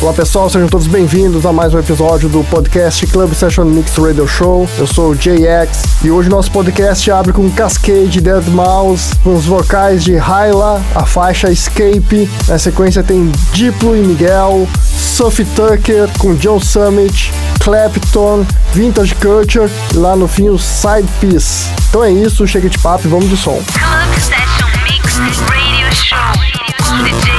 Olá pessoal, sejam todos bem-vindos a mais um episódio do podcast Club Session Mix Radio Show. Eu sou o JX e hoje nosso podcast abre com Cascade Dead Mouse, com os vocais de Hyla, a faixa Escape. Na sequência tem Diplo e Miguel, Sophie Tucker com John Summit, Clapton, Vintage Culture e lá no fim o Side Piece. Então é isso, chega de papo e vamos de som. Club Session Mix Radio Show DJ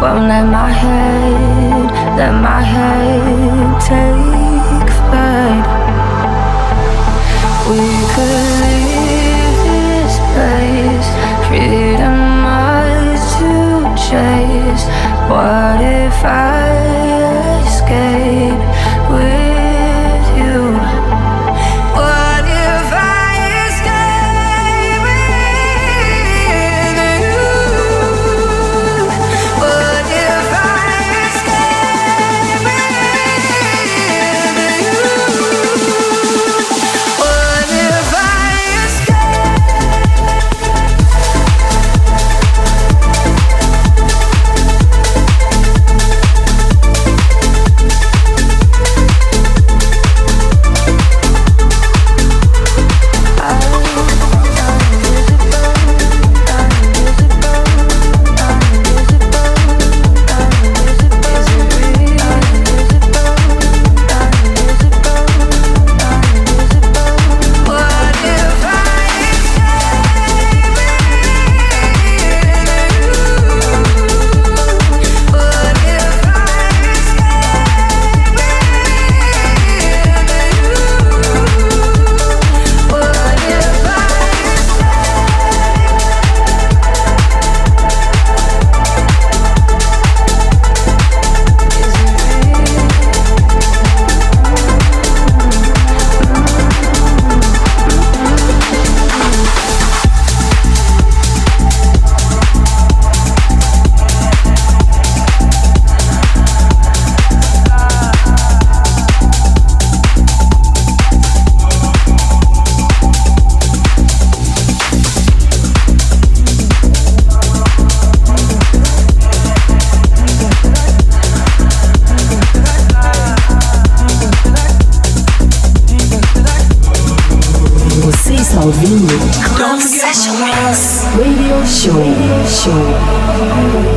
Won't let my head, let my head take flight. We could leave this place, freedom ours to chase. What if I está ouvindo Session Mix Radio Show. Show.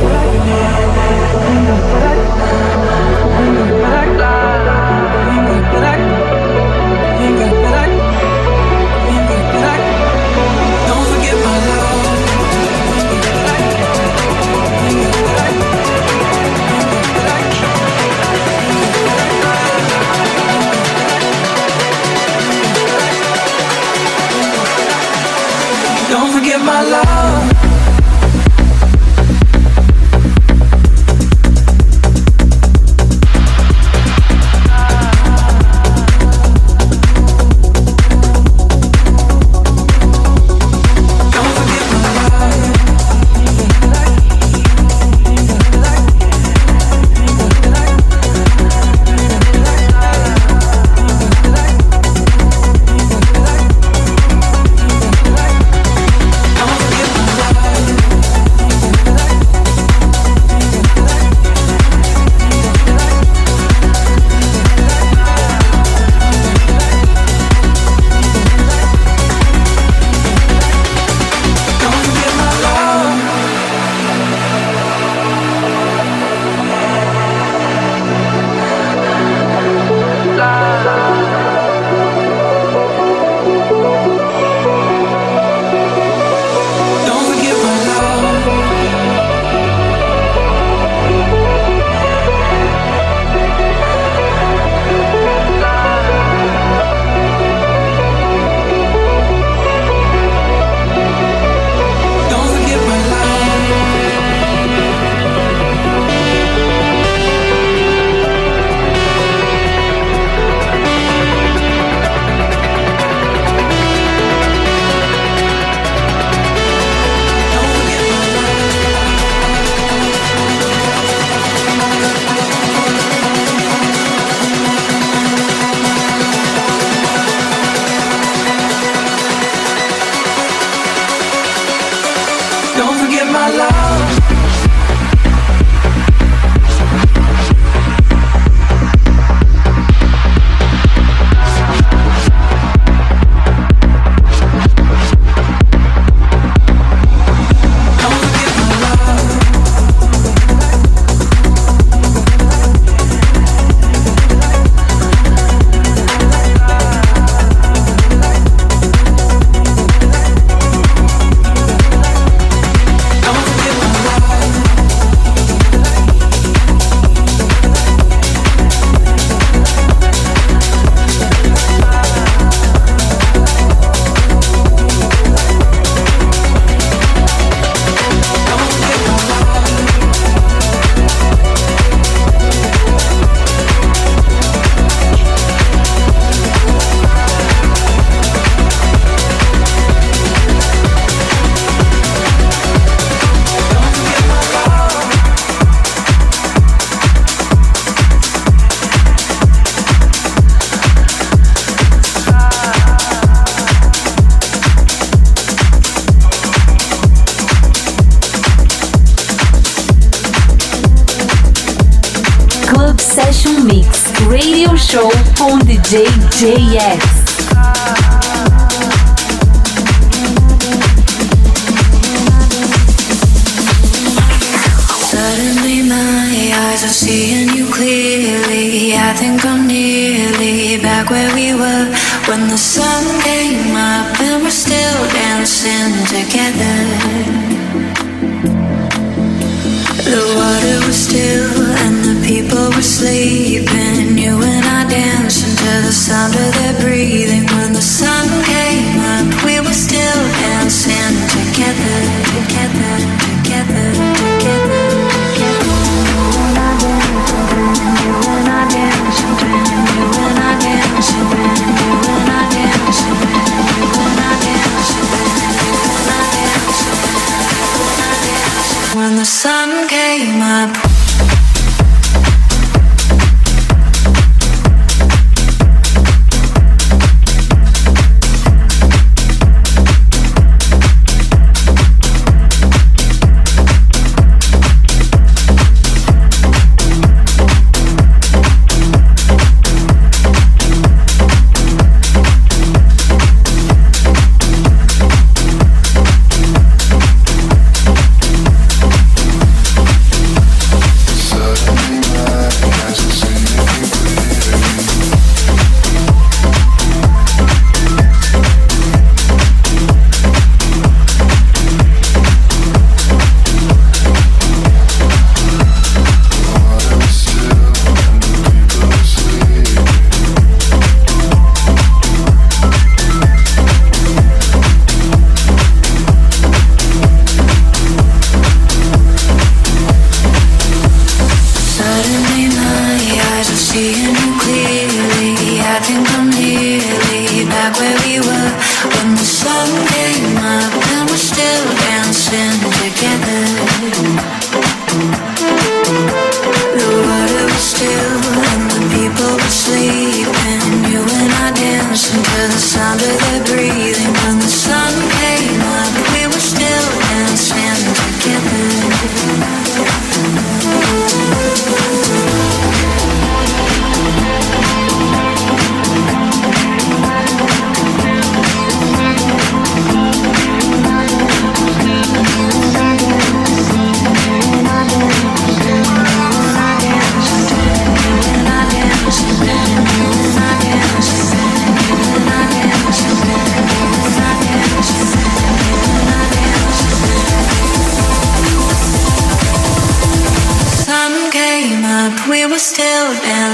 JJX. Suddenly my eyes are seeing you clearly. I think I'm nearly back where we were when the sun came up and we're still dancing together. The water was still and the people were sleeping. You and I dancing to the sound of their breathing.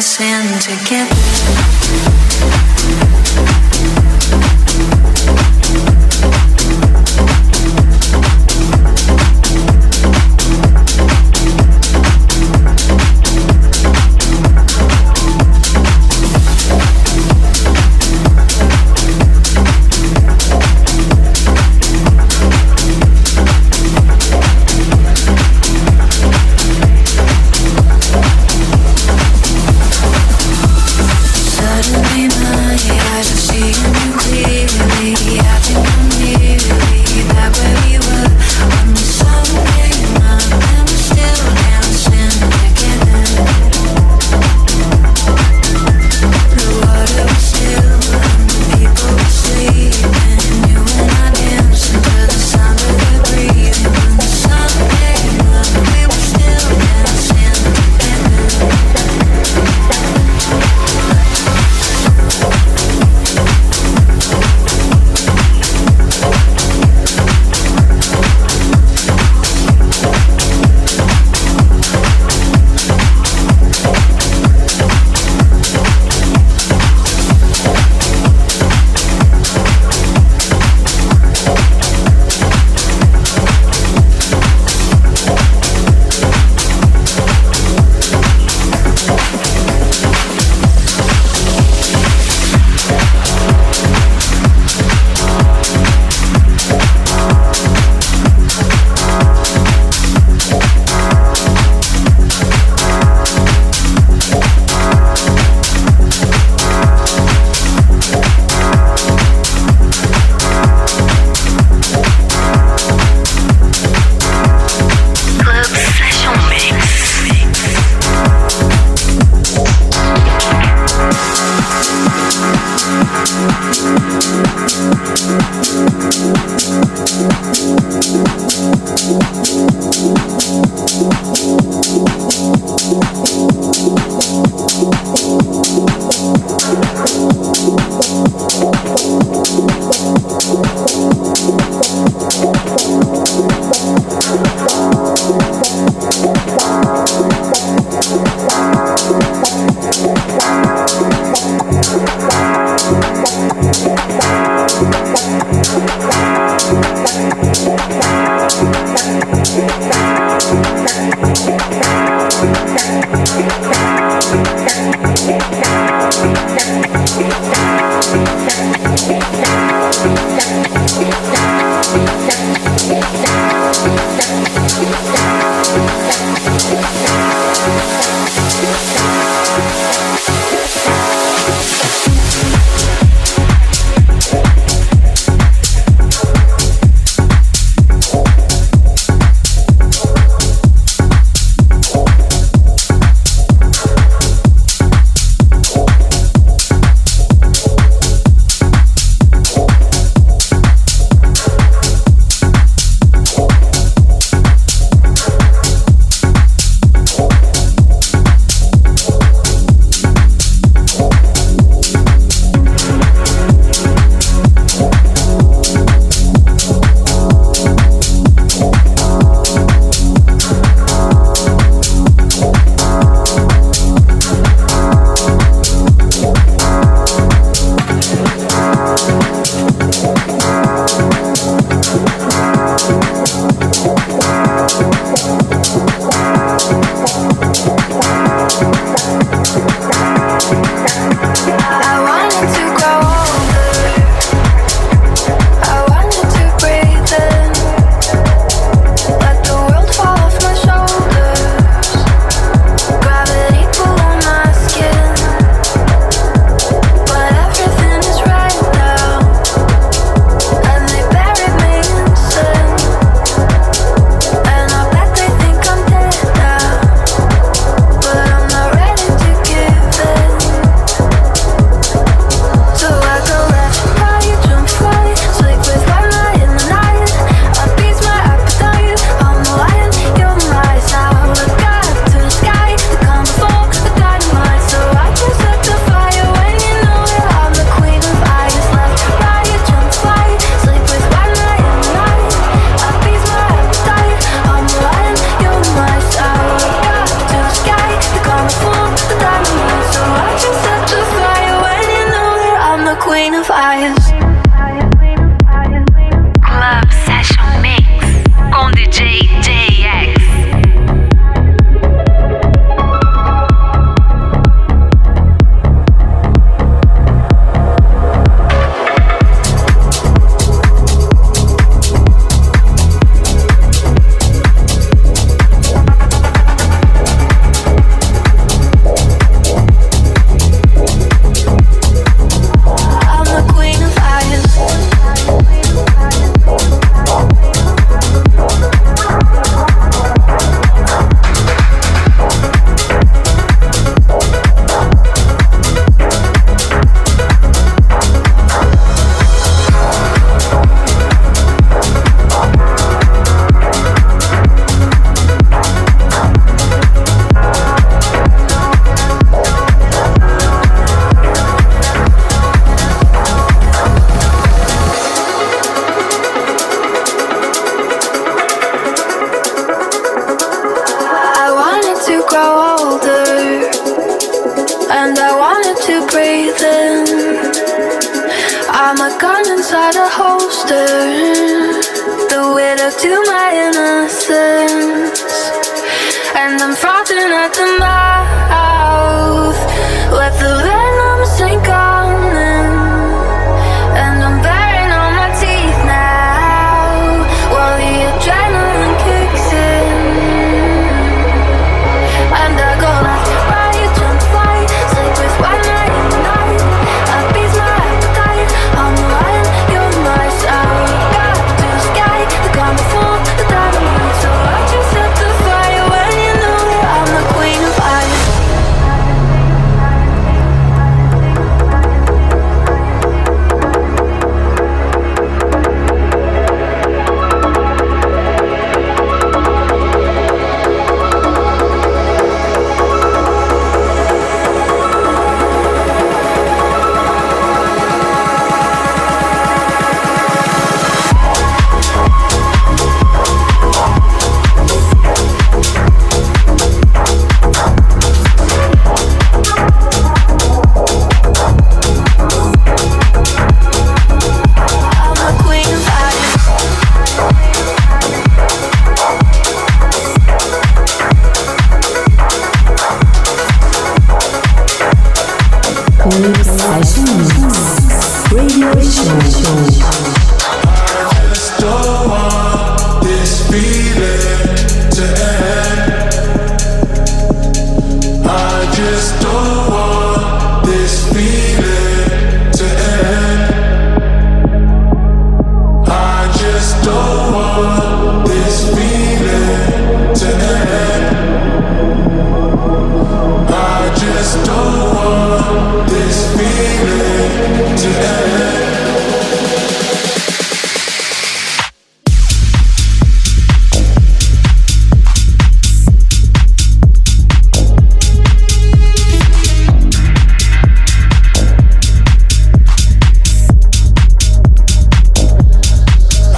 us in together. Thank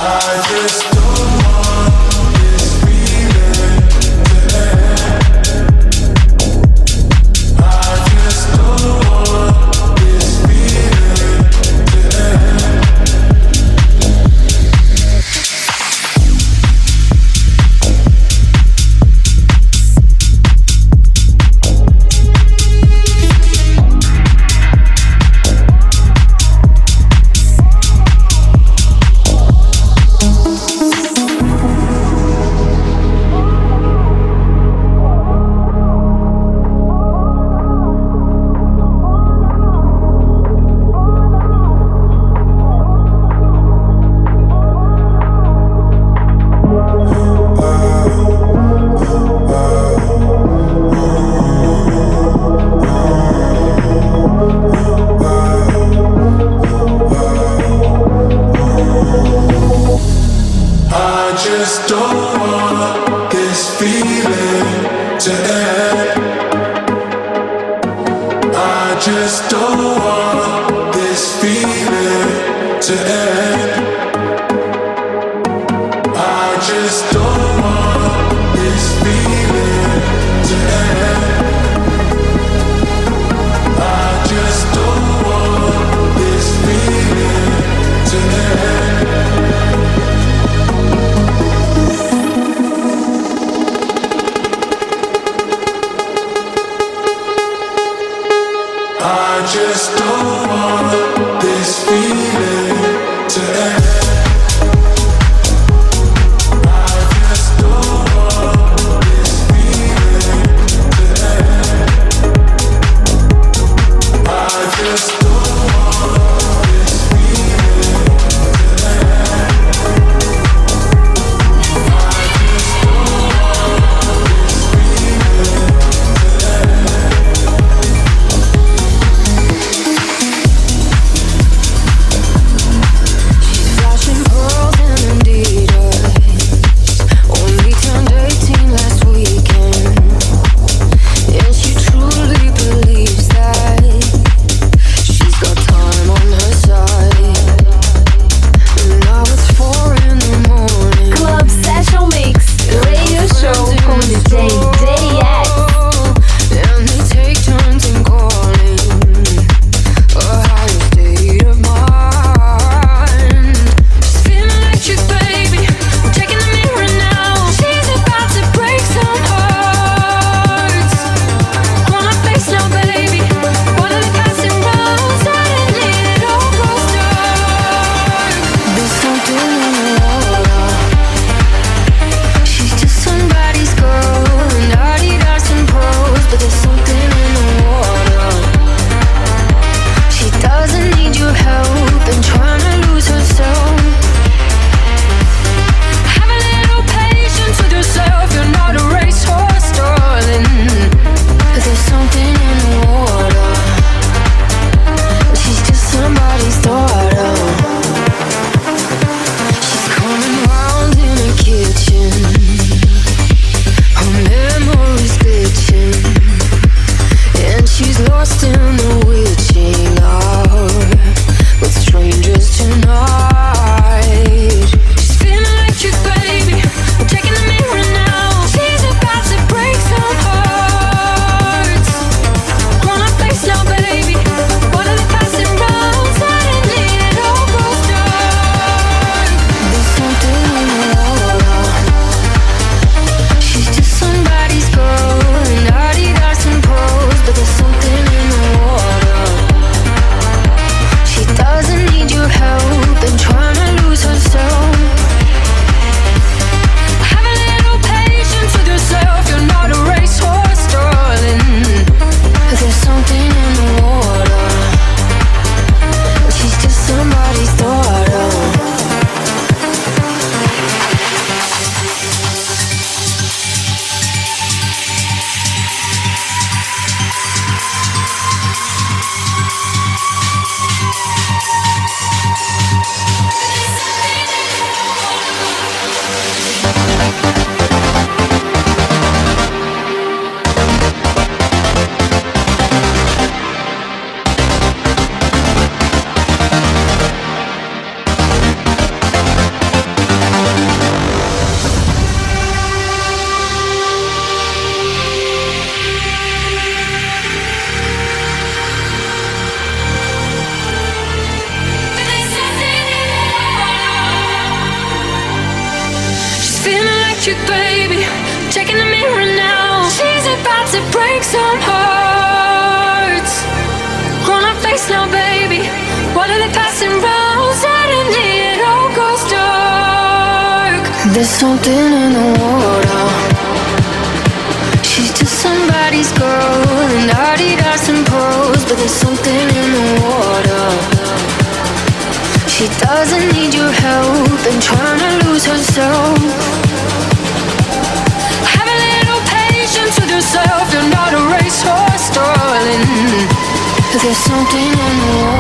I There's something in the water.